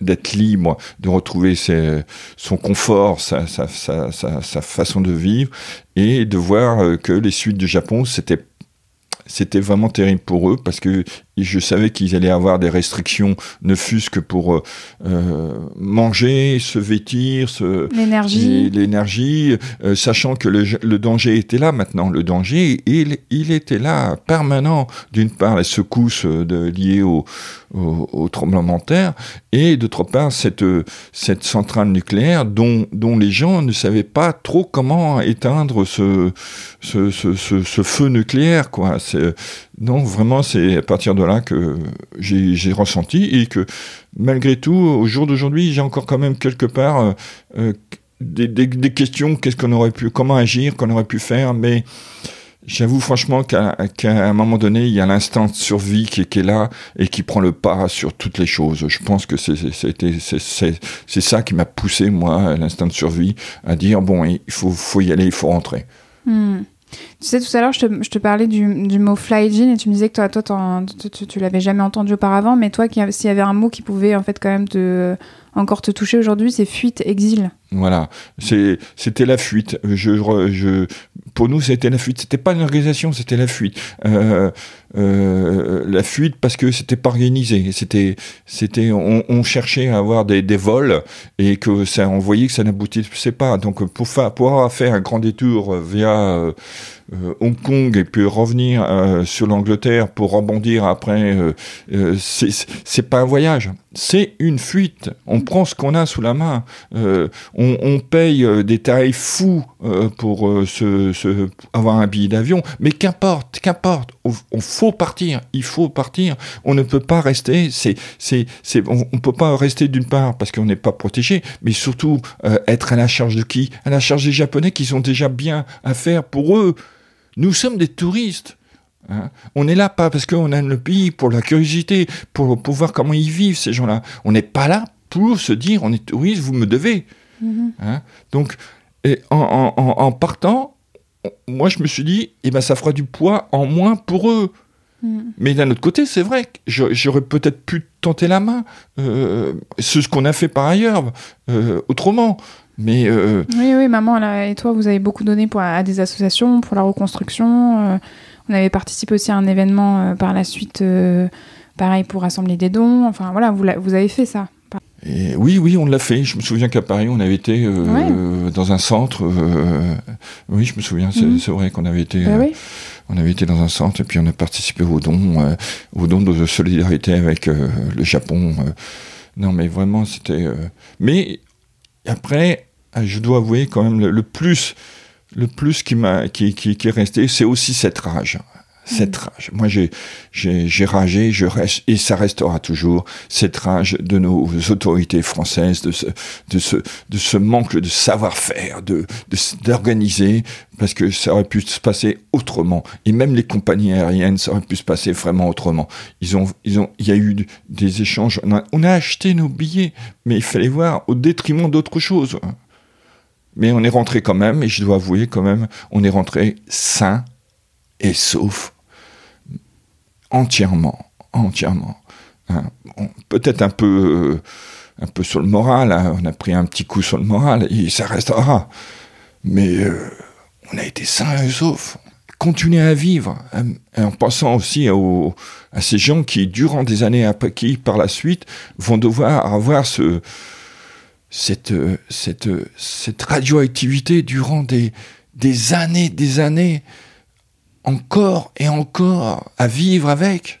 d'être libre, de retrouver son confort, sa, sa, façon de vivre, et de voir que les suites du Japon, c'était c'était vraiment terrible pour eux parce que je savais qu'ils allaient avoir des restrictions, ne fût-ce que pour euh, euh, manger, se vêtir, se L'énergie. euh, sachant que le, le danger était là maintenant. Le danger, il, il était là, permanent. D'une part, la secousse de, liée au, au, au tremblement de terre, et d'autre part, cette, cette centrale nucléaire dont, dont les gens ne savaient pas trop comment éteindre ce, ce, ce, ce, ce feu nucléaire. Quoi. Non, vraiment, c'est à partir de là que j'ai, ressenti et que malgré tout, au jour d'aujourd'hui, j'ai encore quand même quelque part euh, euh, des, questions, qu'est-ce qu'on aurait pu, comment agir, qu'on aurait pu faire, mais j'avoue franchement qu'à, un moment donné, il y a l'instinct de survie qui, est- là et qui prend le pas sur toutes les choses. Je pense que c'est, ça qui m'a poussé, moi, l'instinct de survie, à dire, bon, il faut, faut y aller, il faut rentrer. Hmm. Tu sais, tout à l'heure, je te, je te parlais du, du mot fly-gin et tu me disais que toi, toi tu, tu, tu l'avais jamais entendu auparavant, mais toi, s'il y avait un mot qui pouvait en fait quand même te, encore te toucher aujourd'hui, c'est fuite, exil. Voilà, c'était la fuite. Pour nous, c'était la fuite. C'était pas une organisation, c'était la fuite. Euh, euh, la fuite parce que c'était pas organisé. C'était, c'était, on, cherchait à avoir des, vols et que ça, on voyait que ça n'aboutissait pas. Donc, pour faire, pouvoir faire un grand détour via euh, Hong Kong et puis revenir euh, sur l'Angleterre pour rebondir après, euh, euh, c'est, pas un voyage. C'est une fuite. On prend ce qu'on a sous la main. Euh, on, on paye euh, des tarifs fous euh, pour euh, se, se- avoir un billet d'avion, mais qu'importe, qu'importe, on, faut partir, il faut partir. On ne peut pas rester, c'est, c'est, on, on peut pas rester d'une part parce qu'on n'est pas protégé, mais surtout euh, être à la charge de qui? À la charge des Japonais qui sont déjà bien à faire pour eux. Nous sommes des touristes. hein. On n'est là pas parce qu'on aime le pays, pour la curiosité, pour, pour voir comment ils vivent, ces gens-là. On n'est pas là pour se dire on est touriste, vous me devez. Hein Donc, et en, en- en- en partant, moi je me suis dit, eh ben, ça fera du poids en moins pour eux. Mm. Mais d'un autre côté, c'est vrai que j'a- j'aurais peut-être pu tenter la main. Euh, c'est ce qu'on a fait par ailleurs, euh, autrement. Mais euh, Oui, oui, maman et toi, vous avez beaucoup donné pour, à des associations, pour la reconstruction. euh, on avait participé aussi à un événement euh, par la suite, euh, pareil, pour rassembler des dons. Enfin, voilà, vous, avez fait ça. et oui, oui, on l'a fait. Je me souviens qu'à Paris, on avait été euh, dans un centre. euh, oui, je me souviens. C'est Mhm. vrai qu'on avait été. Bah euh, oui. On avait été dans un centre et puis on a participé au don, euh, au don de solidarité avec euh, le Japon. euh. Non, mais vraiment, c'était. euh, Mais après, euh, je dois avouer quand même le, le plus, le plus qui m'a, qui, qui, qui est resté, c'est aussi cette rage. Cette rage. Moi, j'ai, j'ai, ragé, je reste, et ça restera toujours cette rage de nos autorités françaises, de ce, de ce, de ce manque de savoir-faire, de, d'organiser, parce que ça aurait pu se passer autrement. Et même les compagnies aériennes, ça aurait pu se passer vraiment autrement. Ils ont, ils ont, il y a eu des échanges. On a, on a acheté nos billets, mais il fallait voir au détriment d'autres choses. Mais on est rentré quand même, et je dois avouer quand même, on est rentré sain et sauf, entièrement, entièrement. Hein, Peut-être un peu, euh, un peu sur le moral. hein, on a pris un petit coup sur le moral, et ça restera. Mais euh, on a été sain et sauf. Continuer à vivre, hein, en pensant aussi à ces gens qui, durant des années après, qui par la suite vont devoir avoir ce, cette, euh, cette, euh, cette radioactivité durant des, des années, des années, encore et encore à vivre avec.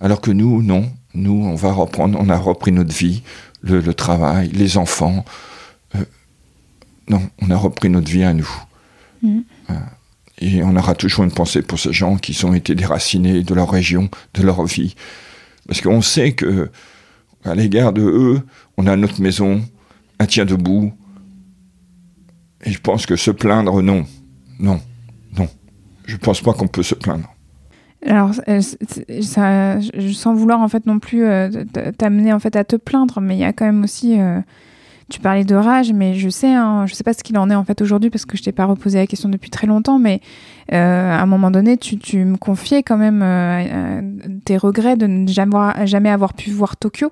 Alors que nous, non. Nous, on va reprendre, on a repris notre vie, le, le travail, les enfants. Euh, non, on a repris notre vie à nous. Voilà. Et on aura toujours une pensée pour ces gens qui ont été déracinés de leur région, de leur vie. Parce qu'on sait que, à l'égard de eux, on a notre maison, un tient debout. Et je pense que se plaindre, non. Non. Non. Je pense pas qu'on peut se plaindre. Alors, euh, sans vouloir en fait non plus euh, t'amener en fait à te plaindre, mais il y a quand même aussi, euh, Tu parlais de rage, mais je sais, hein, je sais pas ce qu'il en est en fait aujourd'hui parce que je t'ai pas reposé la question depuis très longtemps, mais à un moment donné, tu, me confiais quand même tes regrets de ne jamais avoir pu voir Tokyo.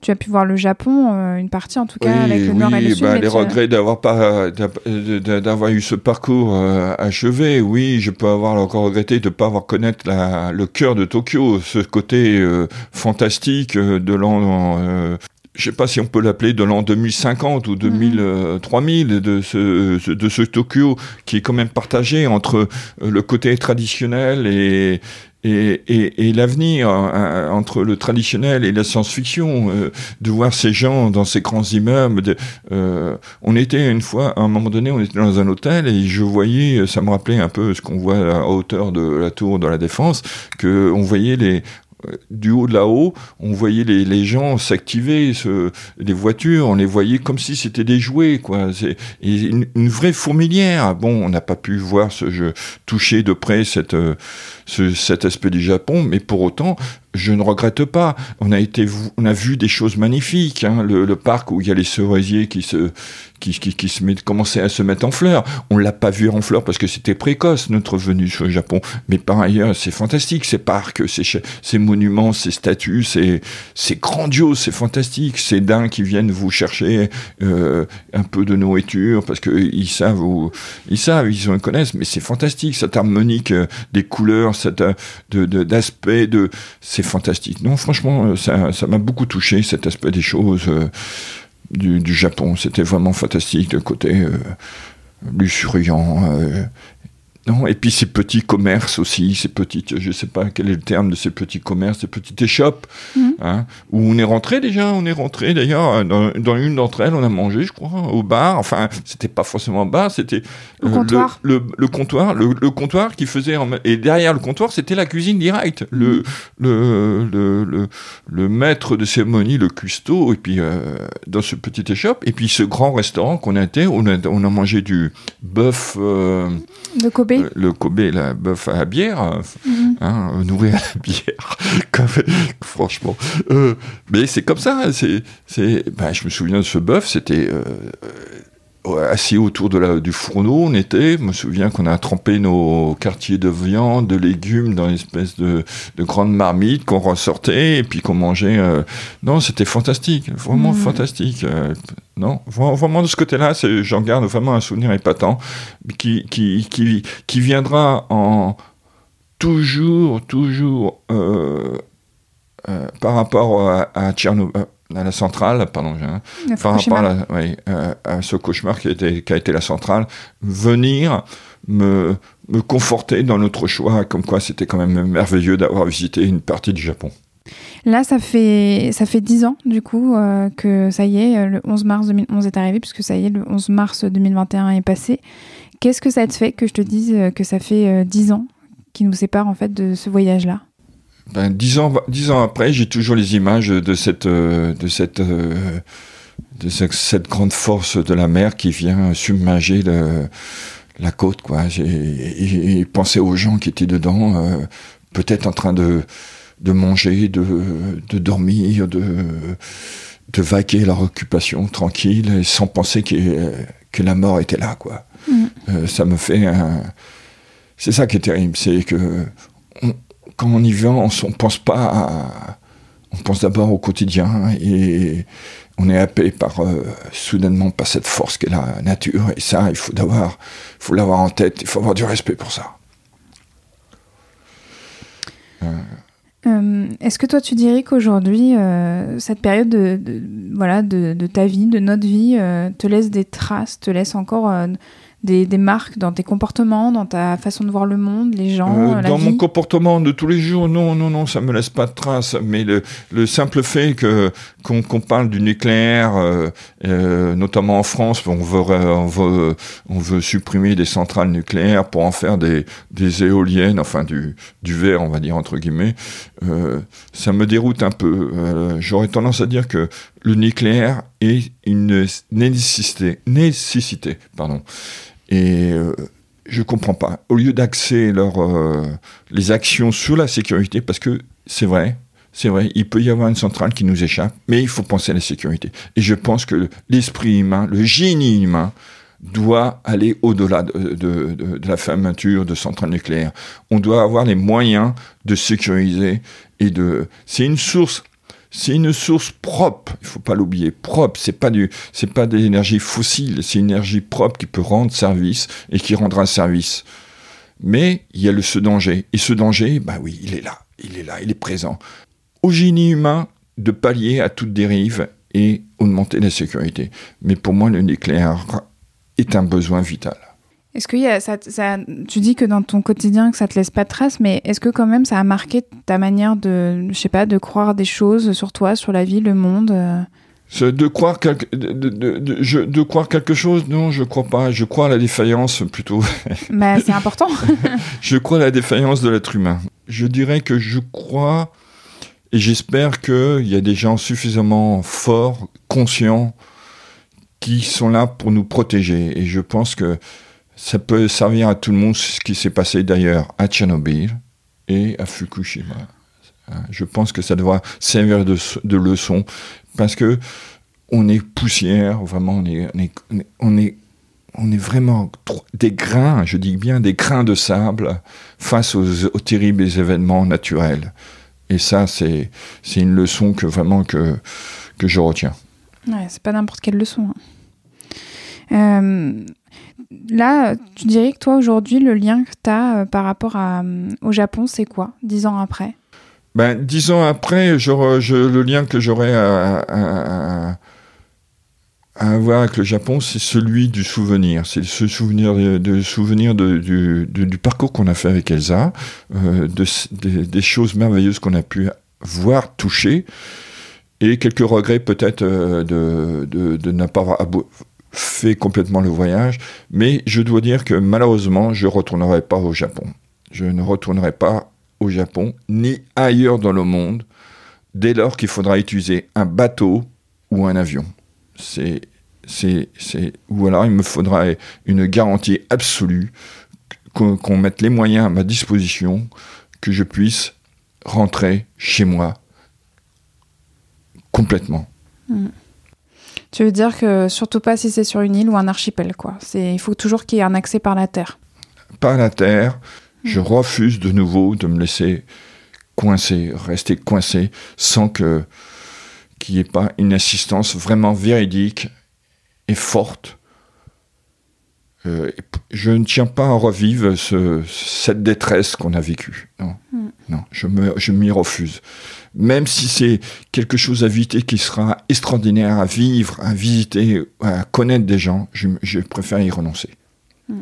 Tu as pu voir le Japon, euh, une partie en tout cas, avec le nord et le oui, sud. bah, les tu- regrets d'avoir pas d'avoir eu ce parcours euh, achevé. Oui, je peux avoir encore regretté de pas avoir connaître la, le cœur de Tokyo, ce côté euh, fantastique euh, de l'an. Euh, je sais pas si on peut l'appeler de l'an 2050 ou 2000, euh, 3000 de ce, de ce Tokyo qui est quand même partagé entre euh, le côté traditionnel et et, et, et l'avenir hein, entre le traditionnel et la science-fiction, euh, de voir ces gens dans ces grands immeubles. euh, on était une fois, à un moment donné, on était dans un hôtel et je voyais, ça me rappelait un peu ce qu'on voit à hauteur de la tour de la Défense, que on voyait les euh, du haut de là-haut, on voyait les, gens s'activer, les voitures, on les voyait comme si c'était des jouets, quoi. Une, vraie fourmilière. Bon, on n'a pas pu voir ce jeu, toucher de près cette, euh, ce- cet aspect du Japon, mais pour autant, je ne regrette pas. On a été, on a vu des choses magnifiques. hein. Le, parc où il y a les cerisiers qui se, qui, qui, qui se commençaient à se mettre en fleurs. On l'a pas vu en fleurs parce que c'était précoce notre venue sur le Japon. Mais par ailleurs, c'est fantastique ces parcs, ces, ces monuments, ces statues, c'est, grandiose, c'est fantastique. Ces daims qui viennent vous chercher euh, un peu de nourriture parce que ils savent, ils savent, ils en connaissent. Mais c'est fantastique cette harmonique euh, des couleurs, de, de- d'aspect de, c'est fantastique. Non, franchement, euh, ça, ça m'a beaucoup touché cet aspect des choses. euh, du, Japon. C'était vraiment fantastique, le côté euh, luxuriant. Non, et puis ces petits commerces aussi, ces petites, je sais pas quel est le terme de ces petits commerces, ces petites échoppes, Mhm. hein, où on est rentré déjà, on est rentré d'ailleurs, dans, dans une d'entre elles, on a mangé, je crois, au bar, enfin, c'était pas forcément un bar, c'était euh, comptoir. Le, le- le comptoir, le, le comptoir qui faisait, en- et derrière le comptoir, c'était la cuisine directe, le, le, le, le, le maître de cérémonie, le cuistot, et puis euh, dans ce petit échoppe, et puis ce grand restaurant qu'on a été, on a, on a mangé du bœuf, euh, De Kobe. Euh, le Kobe, la bœuf à la bière, euh, Mhm. hein, euh, nourri à la bière, franchement. Euh, mais c'est comme ça, c'est, c'est, ben, je me souviens de ce bœuf, c'était euh, assis autour de la, du fourneau, on était, je me souviens qu'on a trempé nos quartiers de viande, de légumes dans une espèce de, de grande marmite qu'on ressortait et puis qu'on mangeait. euh, non, c'était fantastique, vraiment Mhm. fantastique. euh, non, vra- vraiment de ce côté-là, c'est- j'en garde vraiment un souvenir épatant qui, qui, qui, qui viendra en toujours, toujours euh, euh, par rapport à, à Tchernobyl, à la centrale, pardon, de par rapport à, la- euh, à ce cauchemar qui a, été, qui a été la centrale, venir me, me conforter dans notre choix, comme quoi c'était quand même merveilleux d'avoir visité une partie du Japon. Là, ça fait ça fait 10 ans du coup euh, que ça y est, euh, le 11 mars 2011 est arrivé puisque ça y est, le 11 mars 2021 est passé. Qu'est-ce que ça te fait que je te dise euh, que ça fait euh, 10 ans qui nous séparent en fait de ce voyage-là? Ben, dix, ans, dix ans après, j'ai toujours les images de cette, euh, de cette, euh, de ce- cette grande force de la mer qui vient submerger le- la côte. Quoi. Et- et pensé aux gens qui étaient dedans, euh, peut-être en train de, de manger, de, de dormir, de, de vaquer leur occupation tranquille, et sans penser que, que la mort était là. Quoi. Euh, ça me fait un... C'est ça qui est terrible, c'est que quand on y va, on ne pense pas. On pense d'abord au quotidien et on est happé par euh, soudainement par cette force qu'est la nature et ça il faut l'avoir en tête il faut avoir du respect pour ça Euh, Est-ce que toi tu dirais qu'aujourd'hui, euh, cette période de, voilà, de, ta vie, de notre vie, euh, te laisse des traces, te laisse encore euh, des, des marques dans tes comportements, dans ta façon de voir le monde, les gens, Euh, la dans vie mon comportement de tous les jours, non, non, non, ça me laisse pas de traces. Mais le, le simple fait que qu'on parle du nucléaire, euh, euh, notamment en France, on veut, on veut, on veut supprimer des centrales nucléaires pour en faire des, des éoliennes, enfin du, du verre, on va dire entre guillemets. euh, ça me déroute un peu. Euh, J'aurais tendance à dire que le nucléaire est une nécessité, nécessité, pardon. Et euh, je comprends pas. Au lieu d'axer euh, les actions sur la sécurité, parce que c'est vrai, C'est vrai, il peut y avoir une centrale qui nous échappe, mais il faut penser à la sécurité. Et je pense que l'esprit humain, le génie humain, doit aller au-delà de, de, de, de, la fermeture de centrales nucléaires. On doit avoir les moyens de sécuriser et de. C'est une source. C'est une source propre, il faut pas l'oublier, propre. C'est pas pas de l'énergie fossile, c'est une énergie propre qui peut rendre service et qui rendra service. Mais il y a le, ce danger. Et ce danger, bah oui, il est là, il est là, il est présent. Au génie humain de pallier à toute dérive et augmenter la sécurité. Mais pour moi, le nucléaire est un besoin vital. Est-ce que y a, ça, ça, tu dis que dans ton quotidien que ça te laisse pas de traces, mais est-ce que quand même ça a marqué ta manière de, je sais pas, de croire des choses sur toi, sur la vie, le monde euh? De croire, quelque, de, de, de, je, de, croire quelque chose, non, je crois pas. Je crois à la défaillance plutôt. Mais c'est important. je crois à la défaillance de l'être humain. Je dirais que je crois et j'espère qu'il y a des gens suffisamment forts, conscients, qui sont là pour nous protéger. Et je pense que ça peut servir à tout le monde ce qui s'est passé d'ailleurs à Tchernobyl et à Fukushima. Je pense que ça doit servir de, de leçon parce que on est poussière, vraiment, on est, on est, on est, vraiment des grains, je dis bien des grains de sable face aux, aux terribles événements naturels. Et ça, c'est une leçon que vraiment que, que je retiens. Ouais, c'est pas n'importe quelle leçon. Hein. Euh, là, tu dirais que toi, aujourd'hui, le lien que tu as euh, par rapport euh, au Japon, c'est quoi, dix ans après? Ben, Dix ans après, le lien que j'aurais à, avoir avec le Japon, c'est celui du souvenir. C'est ce souvenir, de, souvenir du, parcours qu'on a fait avec Elsa, euh, de, des choses merveilleuses qu'on a pu voir, toucher, et quelques regrets peut-être de ne pas avoir fait complètement le voyage, mais je dois dire que malheureusement, je ne retournerai pas au Japon. Je ne retournerai pas au Japon, ni ailleurs dans le monde, dès lors qu'il faudra utiliser un bateau ou un avion. C'est, c'est, c'est, ou alors il me faudra une garantie absolue qu'on, mette les moyens à ma disposition, que je puisse rentrer chez moi complètement. Mmh. Tu veux dire que surtout pas si c'est sur une île ou un archipel, quoi. C'est, il faut toujours qu'il y ait un accès par la terre. Par la terre, mmh. je refuse de nouveau de me laisser coincer, rester coincé, sans que qu'il n'y ait pas une assistance vraiment véridique et forte. Euh, je ne tiens pas à revivre ce, cette détresse qu'on a vécue. Non, mmh. non, je m'y refuse même si c'est quelque chose à visiter qui sera extraordinaire à vivre, à visiter, à connaître des gens, je, je préfère y renoncer. Mm.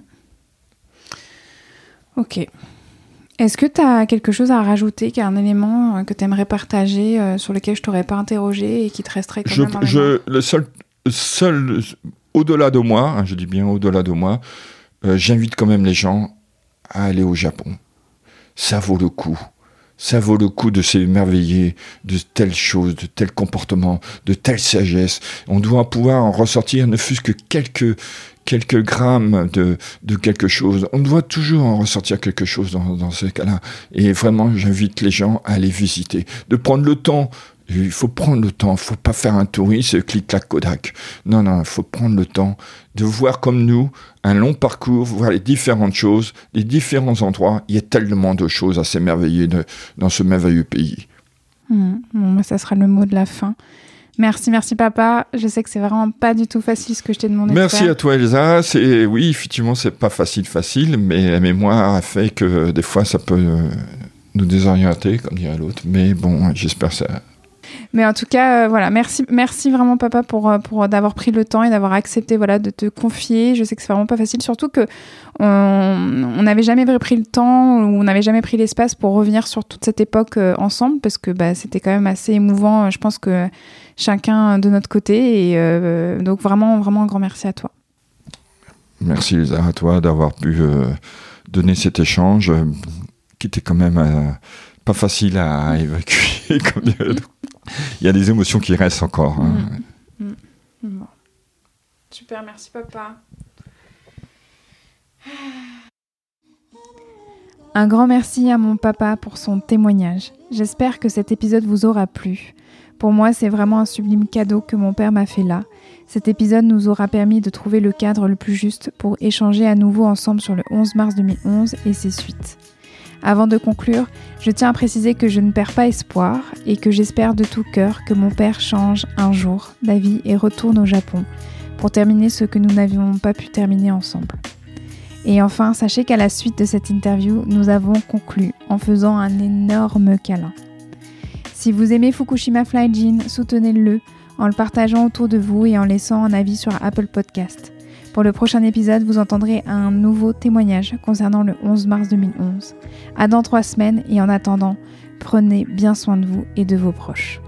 Ok. Est-ce que tu as quelque chose à rajouter, un élément euh, que tu aimerais partager, euh, sur lequel je t'aurais pas interrogé et qui te resterait quand je, même je, Le seul, seul au-delà de moi, hein, je dis bien au-delà de moi, euh, j'invite quand même les gens à aller au Japon. Ça vaut le coup ça vaut le coup de s'émerveiller de telles choses, de tels comportements, de telle sagesse. On doit pouvoir en ressortir ne fût-ce que quelques, quelques grammes de, de quelque chose. On doit toujours en ressortir quelque chose dans, dans ces cas-là. Et vraiment, j'invite les gens à aller visiter, de prendre le temps il faut prendre le temps, il ne faut pas faire un touriste clic-clac Kodak. Non, non, il faut prendre le temps de voir comme nous un long parcours, voir les différentes choses, les différents endroits. Il y a tellement de choses à s'émerveiller dans ce merveilleux pays. Mmh, bon, ça sera le mot de la fin. Merci, merci papa. Je sais que c'est vraiment pas du tout facile ce que je t'ai demandé. Merci de à toi Elsa. C'est oui, effectivement, c'est pas facile, facile, mais la mémoire a fait que des fois ça peut euh, nous désorienter, comme dirait l'autre. Mais bon, j'espère que ça mais en tout cas, euh, voilà, merci, merci vraiment papa pour, euh, pour d'avoir pris le temps et d'avoir accepté voilà, de te confier. Je sais que c'est vraiment pas facile, surtout que on n'avait jamais pris le temps ou on n'avait jamais pris l'espace pour revenir sur toute cette époque euh, ensemble parce que bah, c'était quand même assez émouvant. Je pense que chacun de notre côté et euh, donc vraiment, vraiment un grand merci à toi. Merci Lisa, à toi d'avoir pu euh, donner cet échange euh, qui était quand même euh, pas facile à évacuer. Comme il y a des émotions qui restent encore. Hein. Mmh. Mmh. Bon. Super, merci papa. Un grand merci à mon papa pour son témoignage. J'espère que cet épisode vous aura plu. Pour moi, c'est vraiment un sublime cadeau que mon père m'a fait là. Cet épisode nous aura permis de trouver le cadre le plus juste pour échanger à nouveau ensemble sur le 11 mars 2011 et ses suites. Avant de conclure, je tiens à préciser que je ne perds pas espoir et que j'espère de tout cœur que mon père change un jour d'avis et retourne au Japon pour terminer ce que nous n'avions pas pu terminer ensemble. Et enfin, sachez qu'à la suite de cette interview, nous avons conclu en faisant un énorme câlin. Si vous aimez Fukushima Flyjin, soutenez-le en le partageant autour de vous et en laissant un avis sur Apple Podcast. Pour le prochain épisode, vous entendrez un nouveau témoignage concernant le 11 mars 2011. À dans trois semaines et en attendant, prenez bien soin de vous et de vos proches.